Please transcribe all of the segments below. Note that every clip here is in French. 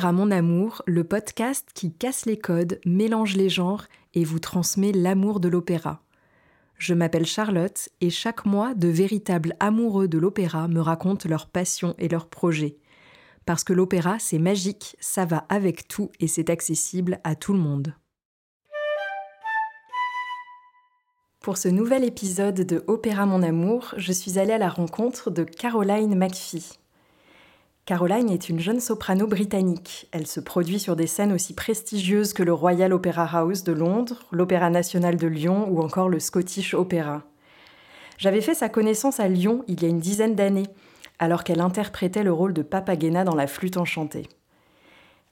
Opéra Mon Amour, le podcast qui casse les codes, mélange les genres et vous transmet l'amour de l'opéra. Je m'appelle Charlotte et chaque mois, de véritables amoureux de l'opéra me racontent leurs passions et leurs projets. Parce que l'opéra, c'est magique, ça va avec tout et c'est accessible à tout le monde. Pour ce nouvel épisode de Opéra Mon Amour, je suis allée à la rencontre de Caroline McPhee. Caroline est une jeune soprano britannique. Elle se produit sur des scènes aussi prestigieuses que le Royal Opera House de Londres, l'Opéra national de Lyon ou encore le Scottish Opera. J'avais fait sa connaissance à Lyon il y a une dizaine d'années, alors qu'elle interprétait le rôle de Papagena dans La Flûte enchantée.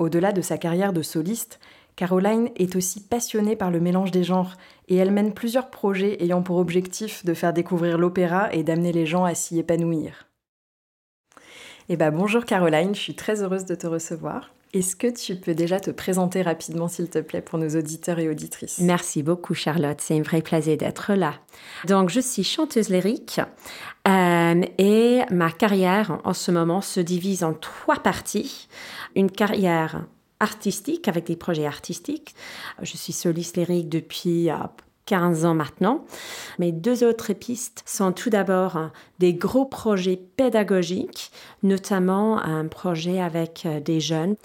Au-delà de sa carrière de soliste, Caroline est aussi passionnée par le mélange des genres et elle mène plusieurs projets ayant pour objectif de faire découvrir l'opéra et d'amener les gens à s'y épanouir. Eh ben, bonjour Caroline, je suis très heureuse de te recevoir. Est-ce que tu peux déjà te présenter rapidement, s'il te plaît, pour nos auditeurs et auditrices? Merci beaucoup, Charlotte. C'est un vrai plaisir d'être là. Donc, je suis chanteuse lyrique euh, et ma carrière en ce moment se divise en trois parties. Une carrière artistique avec des projets artistiques. Je suis soliste lyrique depuis euh, 15 ans maintenant. Mes deux autres pistes sont tout d'abord des gros projets pédagogiques, notamment un projet avec euh, des jeunes.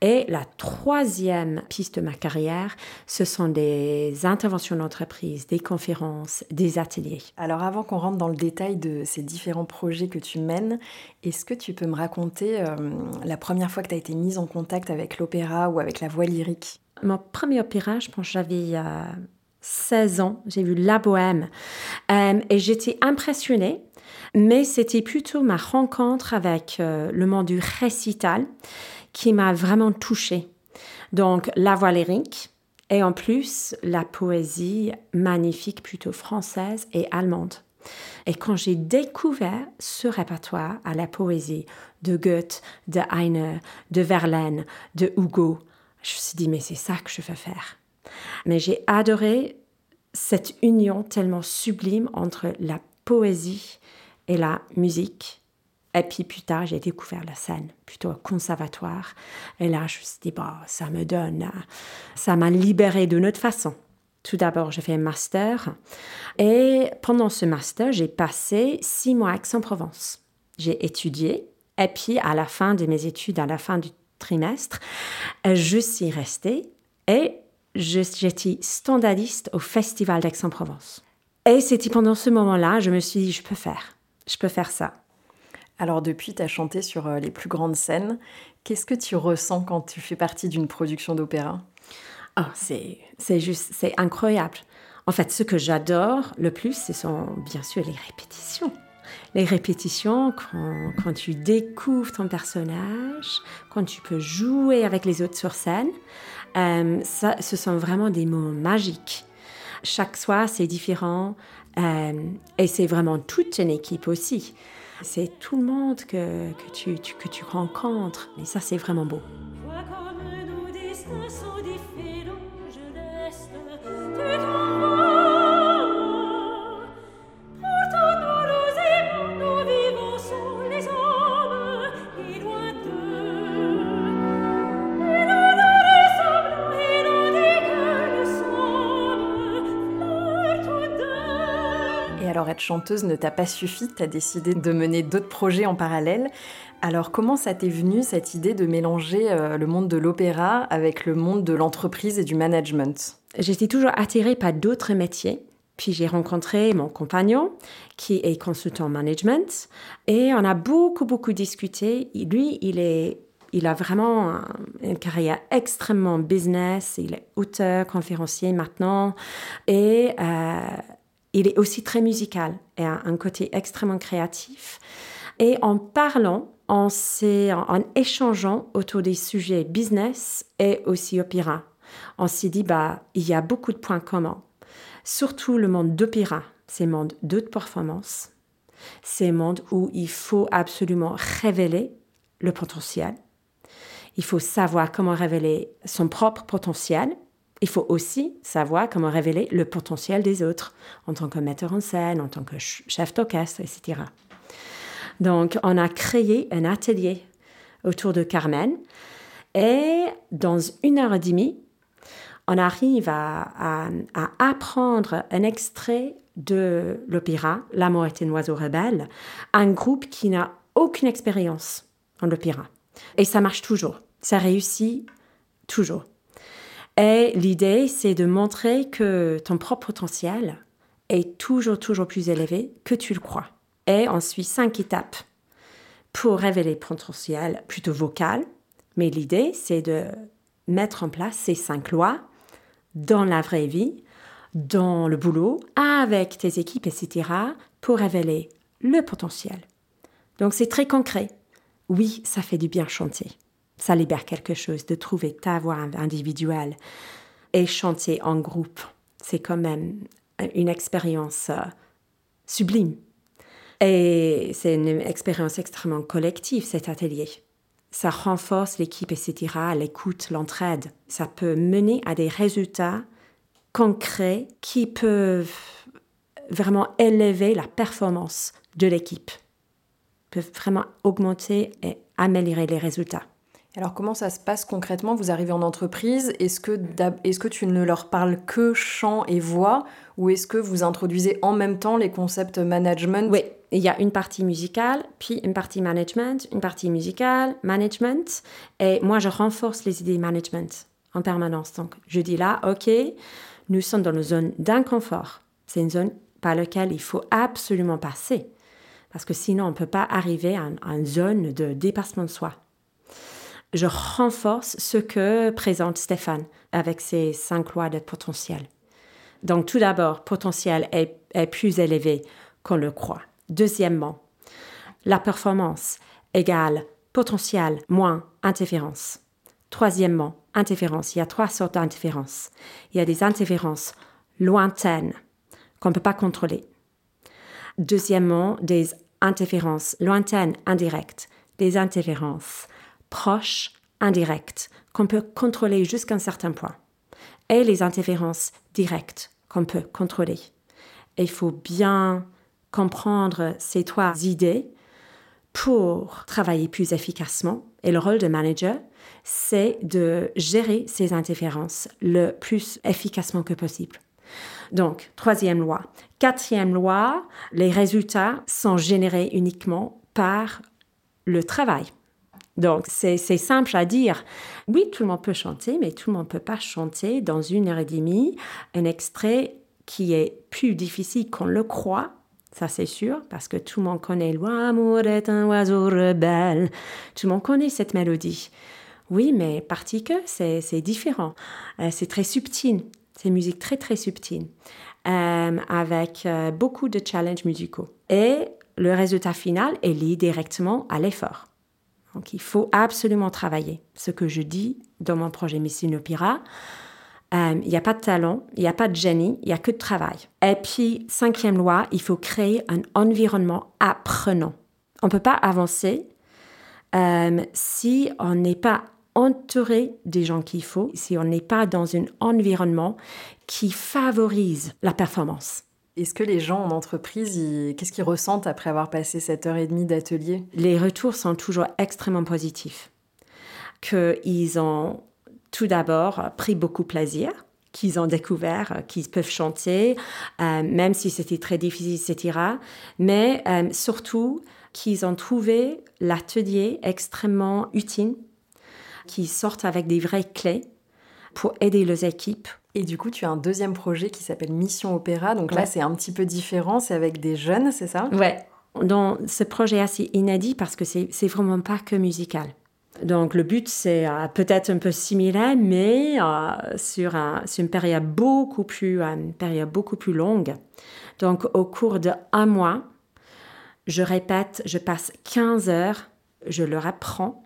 Et la troisième piste de ma carrière, ce sont des interventions d'entreprise, des conférences, des ateliers. Alors avant qu'on rentre dans le détail de ces différents projets que tu mènes, est-ce que tu peux me raconter euh, la première fois que tu as été mise en contact avec l'opéra ou avec la voix lyrique? Mon premier opéra, je pense que j'avais euh, 16 ans, j'ai vu La Bohème euh, et j'étais impressionnée, mais c'était plutôt ma rencontre avec euh, le monde du récital qui m'a vraiment touchée. Donc la voix lyrique et en plus la poésie magnifique plutôt française et allemande. Et quand j'ai découvert ce répertoire à la poésie de Goethe, de Heine, de Verlaine, de Hugo, je me suis dit mais c'est ça que je veux faire. Mais j'ai adoré cette union tellement sublime entre la poésie et la musique. Et puis plus tard, j'ai découvert la scène, plutôt au conservatoire. Et là, je me suis dit, bah, ça me donne, ça m'a libérée d'une autre façon. Tout d'abord, j'ai fait un master. Et pendant ce master, j'ai passé six mois à Aix-en-Provence. J'ai étudié. Et puis, à la fin de mes études, à la fin du trimestre, je suis restée. Et j'étais standardiste au Festival d'Aix-en-Provence. Et c'était pendant ce moment-là, je me suis dit, je peux faire, je peux faire ça. Alors depuis, tu as chanté sur euh, les plus grandes scènes. Qu'est-ce que tu ressens quand tu fais partie d'une production d'opéra? Oh, c'est, c'est juste, c'est incroyable. En fait, ce que j'adore le plus, ce sont bien sûr les répétitions. Les répétitions, quand, quand tu découvres ton personnage, quand tu peux jouer avec les autres sur scène, euh, ça, ce sont vraiment des moments magiques. Chaque soir, c'est différent euh, et c'est vraiment toute une équipe aussi. C'est tout le monde que, que, tu, que tu rencontres et ça, c'est vraiment beau. Être chanteuse ne t'a pas suffi, tu as décidé de mener d'autres projets en parallèle. Alors comment ça t'est venu cette idée de mélanger euh, le monde de l'opéra avec le monde de l'entreprise et du management? J'étais toujours attirée par d'autres métiers. Puis j'ai rencontré mon compagnon qui est consultant management et on a beaucoup beaucoup discuté. Lui, il a vraiment une carrière extrêmement business. Il est auteur, conférencier maintenant. Et euh, il est aussi très musical et a un côté extrêmement créatif. Et en parlant, en, échangeant autour des sujets business et aussi opéra, on s'est dit, bah, il y a beaucoup de points communs. Surtout le monde d'opéra, c'est le monde de performance. C'est un monde où il faut absolument révéler le potentiel. Il faut savoir comment révéler son propre potentiel il faut aussi savoir comment révéler le potentiel des autres en tant que metteur en scène, en tant que chef d'orchestre, etc. Donc, on a créé un atelier autour de Carmen Et dans une heure et demie, on arrive à, apprendre un extrait de l'opéra L'amour est un oiseau rebelle, un groupe qui n'a aucune expérience en opéra. Et ça marche toujours, ça réussit toujours. Et l'idée, c'est de montrer que ton propre potentiel est toujours, toujours plus élevé que tu le crois. Et on suit cinq étapes pour révéler le potentiel plutôt vocal. Mais l'idée, c'est de mettre en place ces cinq lois dans la vraie vie, dans le boulot, avec tes équipes, etc., pour révéler le potentiel. Donc c'est très concret. Oui, ça fait du bien chanter. Ça libère quelque chose de trouver ta voix individuelle et chanter en groupe. C'est quand même une expérience euh, sublime. Et c'est une expérience extrêmement collective, cet atelier. Ça renforce l'équipe, etc., l'écoute, l'entraide. Ça peut mener à des résultats concrets qui peuvent vraiment élever la performance de l'équipe, peuvent vraiment augmenter et améliorer les résultats. Alors comment ça se passe concrètement? Vous arrivez en entreprise, est-ce que, est que tu ne leur parles que chant et voix ou est-ce que vous introduisez en même temps les concepts management? Oui, il y a une partie musicale, puis une partie management, une partie musicale, management, et moi je renforce les idées management en permanence. Donc je dis là, ok, nous sommes dans une zone d'inconfort. C'est une zone par laquelle il faut absolument passer, parce que sinon on ne peut pas arriver à, une zone de dépassement de soi je renforce ce que présente Stéphane avec ses cinq lois de potentiel. Donc tout d'abord, potentiel est, plus élevé qu'on le croit. Deuxièmement, la performance égale potentiel moins interférence. Troisièmement, interférence. Il y a trois sortes d'interférences. Il y a des interférences lointaines qu'on ne peut pas contrôler. Deuxièmement, des interférences lointaines indirectes, des interférences proches indirectes qu'on peut contrôler jusqu'à un certain point et les interférences directes qu'on peut contrôler. il faut bien comprendre ces trois idées pour travailler plus efficacement. Et le rôle de manager, c'est de gérer ces interférences le plus efficacement que possible. Donc, troisième loi. Quatrième loi, les résultats sont générés uniquement par le travail. Donc, c'est simple à dire. Oui, tout le monde peut chanter, mais tout le monde ne peut pas chanter dans une heure et demie un extrait qui est plus difficile qu'on le croit. Ça, c'est sûr, parce que tout le monde connaît L'amour est un oiseau rebelle. Tout le monde connaît cette mélodie. Oui, mais partie que c'est différent. Euh, c'est très subtil. C'est une musique très, très subtile, euh, avec euh, beaucoup de challenges musicaux. Et le résultat final est lié directement à l'effort. Donc il faut absolument travailler. Ce que je dis dans mon projet Missine Opéra, euh, il n'y a pas de talent, il n'y a pas de génie, il n'y a que de travail. Et puis, cinquième loi, il faut créer un environnement apprenant. On ne peut pas avancer euh, si on n'est pas entouré des gens qu'il faut, si on n'est pas dans un environnement qui favorise la performance. Est-ce que les gens en entreprise, qu'est-ce qu'ils ressentent après avoir passé cette heure et demie d'atelier? Les retours sont toujours extrêmement positifs. Qu'ils ont tout d'abord pris beaucoup plaisir, qu'ils ont découvert qu'ils peuvent chanter, euh, même si c'était très difficile, etc. Mais euh, surtout qu'ils ont trouvé l'atelier extrêmement utile, qu'ils sortent avec des vraies clés pour aider les équipes et du coup, tu as un deuxième projet qui s'appelle Mission Opéra. Donc là, c'est un petit peu différent, c'est avec des jeunes, c'est ça? Ouais. Donc, ce projet est assez inédit parce que c'est vraiment pas que musical. Donc, le but, c'est euh, peut-être un peu similaire, mais euh, sur, une période beaucoup, plus, euh, une période beaucoup plus longue. Donc, au cours de un mois, je répète, je passe 15 heures, je leur apprends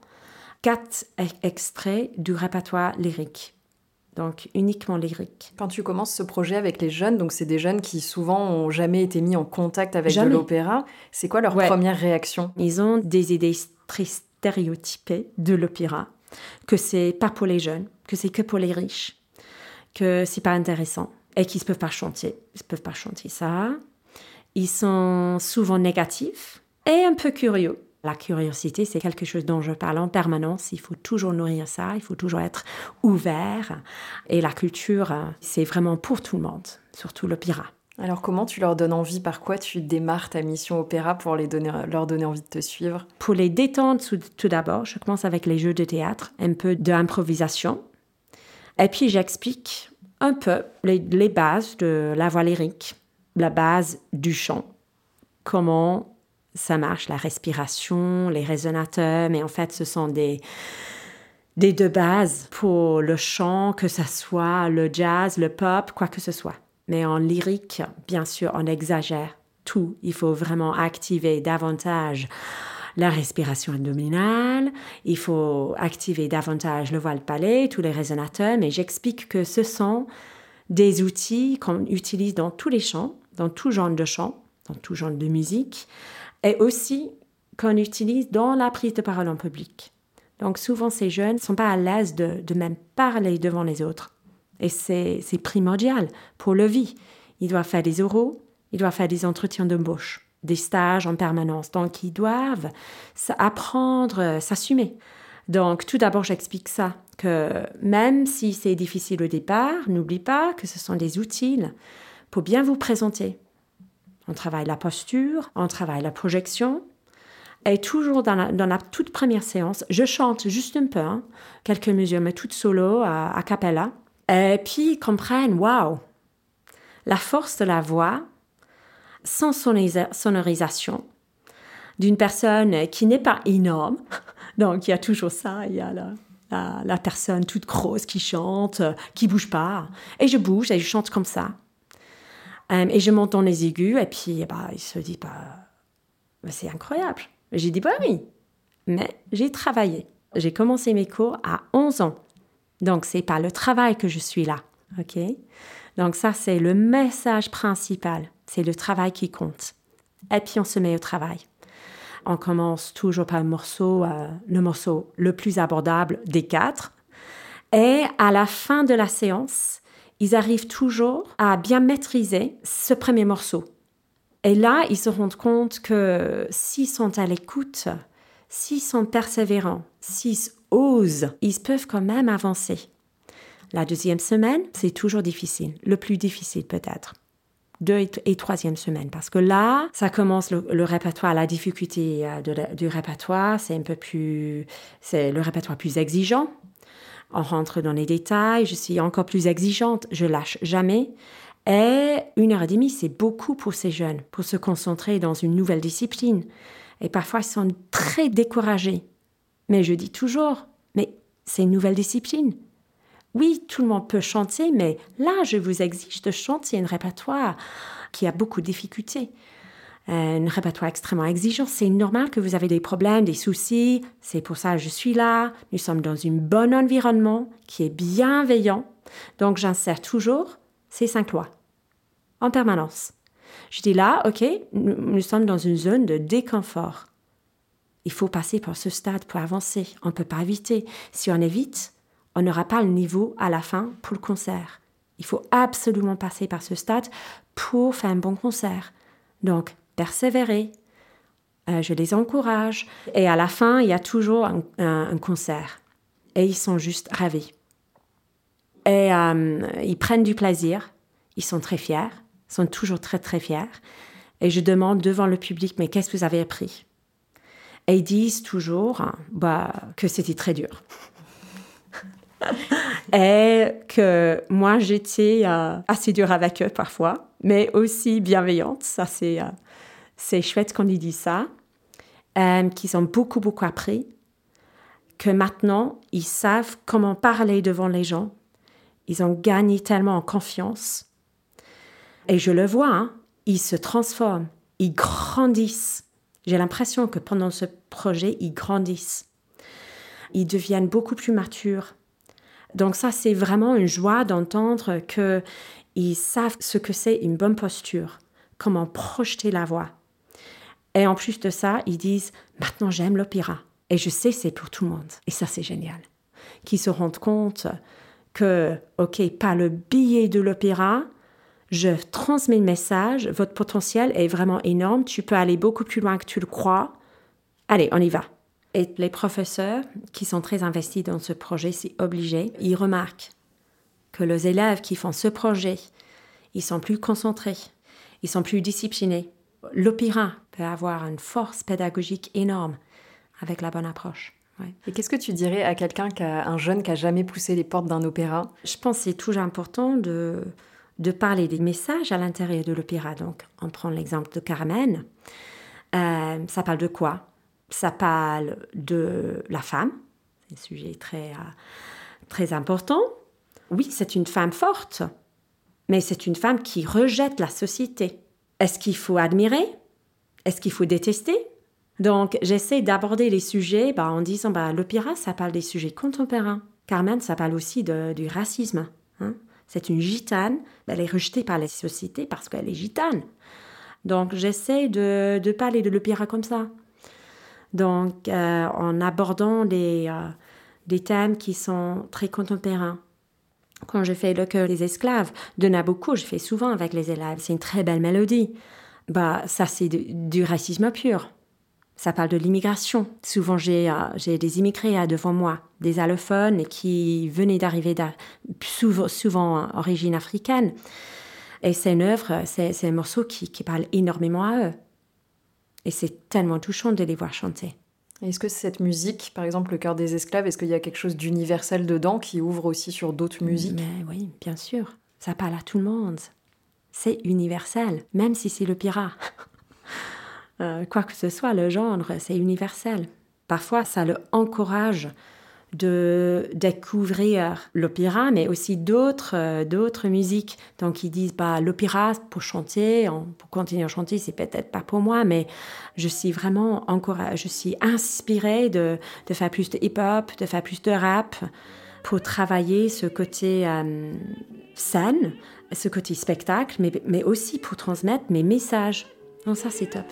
quatre extraits du répertoire lyrique donc uniquement lyrique. Quand tu commences ce projet avec les jeunes, donc c'est des jeunes qui souvent ont jamais été mis en contact avec de l'opéra, c'est quoi leur première réaction? Ils ont des idées très stéréotypées de l'opéra, que c'est pas pour les jeunes, que c'est que pour les riches, que c'est pas intéressant et qu'ils ne peuvent pas chanter. Ils ne peuvent pas chanter ça. Ils sont souvent négatifs et un peu curieux. La curiosité, c'est quelque chose dont je parle en permanence. Il faut toujours nourrir ça, il faut toujours être ouvert. Et la culture, c'est vraiment pour tout le monde, surtout l'opéra. Alors comment tu leur donnes envie? Par quoi tu démarres ta mission opéra pour les donner, leur donner envie de te suivre? Pour les détendre tout, d'abord, je commence avec les jeux de théâtre, un peu d'improvisation. Et puis j'explique un peu les, les bases de la voix lyrique, la base du chant, comment ça marche, la respiration, les résonateurs, mais en fait ce sont des, des deux bases pour le chant, que ce soit le jazz, le pop, quoi que ce soit. Mais en lyrique, bien sûr, on exagère tout. Il faut vraiment activer davantage la respiration abdominale, il faut activer davantage le voile palais, tous les résonateurs, mais j'explique que ce sont des outils qu'on utilise dans tous les chants, dans tout genre de chants, dans tout genre de musique, et aussi qu'on utilise dans la prise de parole en public. Donc souvent ces jeunes ne sont pas à l'aise de, de même parler devant les autres. Et c'est primordial pour le vie. Ils doivent faire des oraux, ils doivent faire des entretiens d'embauche, des stages en permanence. Donc, ils doivent apprendre, à s'assumer. Donc, tout d'abord, j'explique ça, que même si c'est difficile au départ, n'oublie pas que ce sont des outils pour bien vous présenter. On travaille la posture, on travaille la projection. Et toujours dans la, toute première séance, je chante juste un peu, hein, quelques mesures, mais toutes solo, à, à cappella. Et puis ils comprennent, waouh, la force de la voix, sans sonorisation, d'une personne qui n'est pas énorme. Donc il y a toujours ça, il y a la, la, personne toute grosse qui chante, qui bouge pas. Et je bouge et je chante comme ça. Euh, et je monte dans les aigus et puis bah, il se dit, bah, bah c'est incroyable. J'ai dit, bah oui, mais j'ai travaillé. J'ai commencé mes cours à 11 ans. Donc, c'est pas le travail que je suis là. OK? Donc, ça, c'est le message principal. C'est le travail qui compte. Et puis, on se met au travail. On commence toujours par euh, le morceau le plus abordable des quatre. Et à la fin de la séance, ils arrivent toujours à bien maîtriser ce premier morceau. Et là, ils se rendent compte que s'ils sont à l'écoute, s'ils sont persévérants, s'ils osent, ils peuvent quand même avancer. La deuxième semaine, c'est toujours difficile, le plus difficile peut-être. Deux et troisième semaine, parce que là, ça commence le, répertoire, la difficulté euh, du répertoire, c'est un peu plus, c'est le répertoire plus exigeant. On rentre dans les détails, je suis encore plus exigeante, je lâche jamais. Et une heure et demie, c'est beaucoup pour ces jeunes, pour se concentrer dans une nouvelle discipline. Et parfois, ils sont très découragés mais je dis toujours, mais c'est une nouvelle discipline. Oui, tout le monde peut chanter, mais là, je vous exige de chanter un répertoire qui a beaucoup de difficultés. Un répertoire extrêmement exigeant. C'est normal que vous avez des problèmes, des soucis. C'est pour ça que je suis là. Nous sommes dans un bon environnement qui est bienveillant. Donc, j'insère toujours ces cinq lois en permanence. Je dis là, OK, nous sommes dans une zone de déconfort. Il faut passer par ce stade pour avancer. On ne peut pas éviter. Si on évite, on n'aura pas le niveau à la fin pour le concert. Il faut absolument passer par ce stade pour faire un bon concert. Donc, persévérer. Euh, je les encourage. Et à la fin, il y a toujours un, concert. Et ils sont juste ravis. Et euh, ils prennent du plaisir. Ils sont très fiers. Ils sont toujours très, très fiers. Et je demande devant le public, mais qu'est-ce que vous avez appris? Et ils disent toujours bah, que c'était très dur. et que moi, j'étais euh, assez dure avec eux parfois, mais aussi bienveillante. Ça, c'est, c'est chouette qu'on ait dit ça. Euh, qu'ils ont beaucoup, beaucoup appris. Que maintenant, ils savent comment parler devant les gens. Ils ont gagné tellement en confiance. Et je le vois, hein, ils se transforment, ils grandissent. J'ai l'impression que pendant ce projet, ils grandissent. Ils deviennent beaucoup plus matures. Donc ça, c'est vraiment une joie d'entendre qu'ils savent ce que c'est une bonne posture, comment projeter la voix. Et en plus de ça, ils disent, maintenant j'aime l'opéra. Et je sais, c'est pour tout le monde. Et ça, c'est génial. Qu'ils se rendent compte que, OK, pas le billet de l'opéra, je transmets le message, votre potentiel est vraiment énorme, tu peux aller beaucoup plus loin que tu le crois, Allez, on y va. Et les professeurs qui sont très investis dans ce projet, c'est obligé, ils remarquent que les élèves qui font ce projet, ils sont plus concentrés, ils sont plus disciplinés. L'opéra peut avoir une force pédagogique énorme avec la bonne approche. Et qu'est-ce que tu dirais à quelqu'un, un jeune qui a jamais poussé les portes d'un opéra? Je pense que c'est toujours important de, de parler des messages à l'intérieur de l'opéra. Donc, on prend l'exemple de Carmen. Euh, ça parle de quoi? Ça parle de la femme. C'est un sujet très, euh, très important. Oui, c'est une femme forte, mais c'est une femme qui rejette la société. Est-ce qu'il faut admirer? Est-ce qu'il faut détester? Donc, j'essaie d'aborder les sujets bah, en disant bah, l'opéra, ça parle des sujets contemporains. Carmen, ça parle aussi du racisme. Hein. c'est une gitane, elle est rejetée par la société parce qu'elle est gitane. Donc, j'essaie de, parler de l'opéra comme ça. Donc, euh, en abordant euh, des thèmes qui sont très contemporains. Quand je fais le cœur des esclaves de Nabucco, je fais souvent avec les élèves. C'est une très belle mélodie. Bah, ça, c'est du racisme pur. Ça parle de l'immigration. Souvent, j'ai euh, des immigrés euh, devant moi, des allophones qui venaient d'arriver, souvent, souvent origine africaine. Et c'est une œuvre, c'est un morceau qui, qui parle énormément à eux. Et c'est tellement touchant de les voir chanter. Est-ce que cette musique, par exemple le cœur des esclaves, est-ce qu'il y a quelque chose d'universel dedans qui ouvre aussi sur d'autres musiques? Oui, bien sûr. Ça parle à tout le monde. C'est universel, même si c'est le pirat. Euh, quoi que ce soit, le genre, c'est universel. Parfois, ça le encourage de découvrir l'opéra, mais aussi d'autres euh, d'autres musiques. Donc ils disent bah l'opéra pour chanter, pour continuer à chanter, c'est peut-être pas pour moi, mais je suis vraiment encore, je suis inspirée de, de faire plus de hip-hop, de faire plus de rap, pour travailler ce côté euh, scène, ce côté spectacle, mais, mais aussi pour transmettre mes messages. Donc ça c'est top.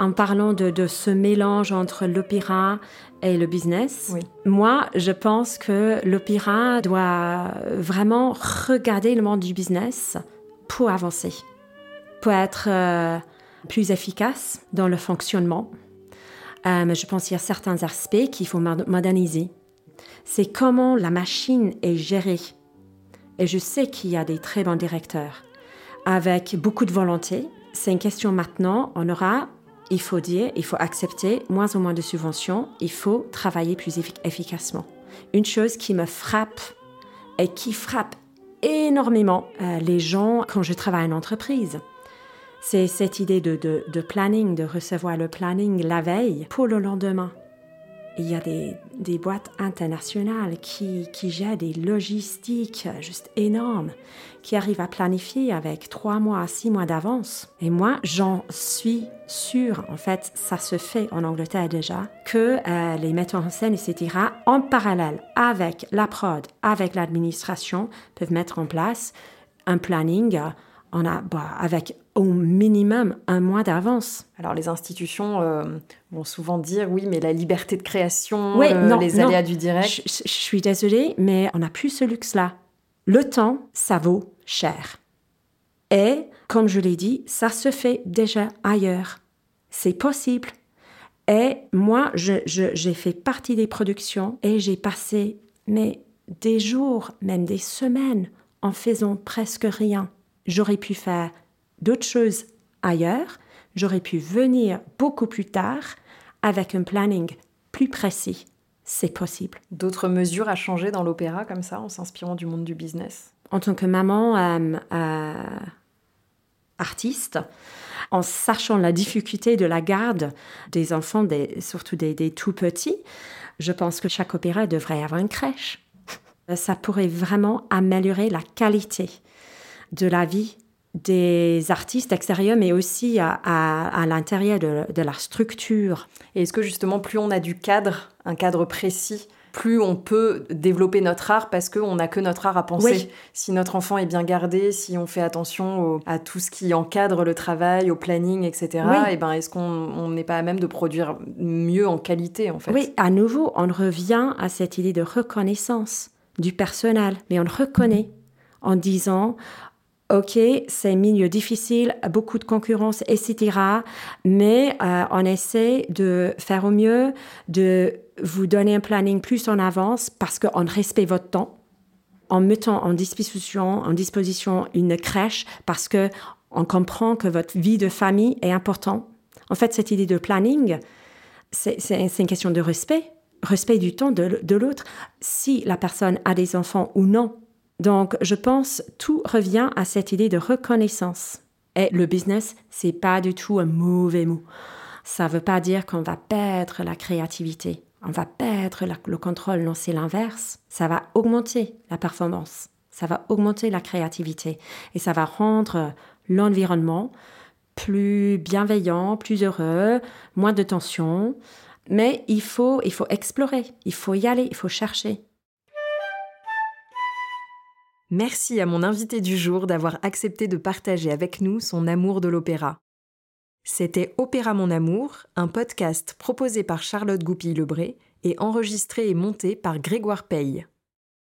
En parlant de, ce mélange entre l'opéra et le business, moi, je pense que l'opéra doit vraiment regarder le monde du business pour avancer, pour être euh, plus efficace dans le fonctionnement. Euh, je pense qu'il y a certains aspects qu'il faut moderniser. C'est comment la machine est gérée. Et je sais qu'il y a des très bons directeurs avec beaucoup de volonté. C'est une question maintenant, on aura il faut dire, il faut accepter moins ou moins de subventions, il faut travailler plus efficacement. Une chose qui me frappe et qui frappe énormément euh, les gens quand je travaille en entreprise, c'est cette idée de, planning, de recevoir le planning la veille pour le lendemain. Il y a des, boîtes internationales qui, gèrent des logistiques juste énormes, qui arrivent à planifier avec trois mois, six mois d'avance. Et moi, j'en suis sûre, en fait, ça se fait en Angleterre déjà, que euh, les metteurs en scène, etc., en parallèle avec la prod, avec l'administration, peuvent mettre en place un planning on a, bah, avec au minimum un mois d'avance. Alors les institutions euh, vont souvent dire oui, mais la liberté de création, euh, les aléas du direct. Je, suis désolée, mais on n'a plus ce luxe-là. Le temps, ça vaut cher. Et, comme je l'ai dit, ça se fait déjà ailleurs. C'est possible. Et moi, j'ai fait partie des productions et j'ai passé mais, des jours, même des semaines, en faisant presque rien. J'aurais pu faire d'autres choses ailleurs, j'aurais pu venir beaucoup plus tard avec un planning plus précis. C'est possible. D'autres mesures à changer dans l'opéra comme ça, en s'inspirant du monde du business? En tant que maman euh, euh, artiste, en sachant la difficulté de la garde des enfants, surtout des, des tout petits, je pense que chaque opéra devrait avoir une crèche. Ça pourrait vraiment améliorer la qualité de la vie des artistes extérieurs, mais aussi à, l'intérieur de, la structure. Et est-ce que justement, plus on a du cadre, un cadre précis plus on peut développer notre art parce qu'on n'a que notre art à penser? Si notre enfant est bien gardé, si on fait attention à tout ce qui encadre le travail, au planning, etc., et eh ben, est-ce qu'on n'est pas à même de produire mieux en qualité, en fait? Oui, à nouveau, on revient à cette idée de reconnaissance du personnel, mais on le reconnaît en disant OK, c'est un milieu difficile, beaucoup de concurrence, etc. Mais euh, on essaie de faire au mieux, de vous donner un planning plus en avance parce qu'on respecte votre temps, en mettant en disposition, une crèche parce que on comprend que votre vie de famille est importante. En fait, cette idée de planning, c'est une question de respect, respect du temps de l'autre, si la personne a des enfants ou non. Donc, je pense tout revient à cette idée de reconnaissance. Et le business, c'est pas du tout un mauvais mot. Ça veut pas dire qu'on va perdre la créativité, on va perdre le contrôle. Non, c'est l'inverse. Ça va augmenter la performance, ça va augmenter la créativité et ça va rendre l'environnement plus bienveillant, plus heureux, moins de tension. Mais il faut, il faut explorer, il faut y aller, il faut chercher. Merci à mon invité du jour d'avoir accepté de partager avec nous son amour de l'opéra. C'était Opéra Mon Amour, un podcast proposé par Charlotte Goupil-Lebré et enregistré et monté par Grégoire Paye.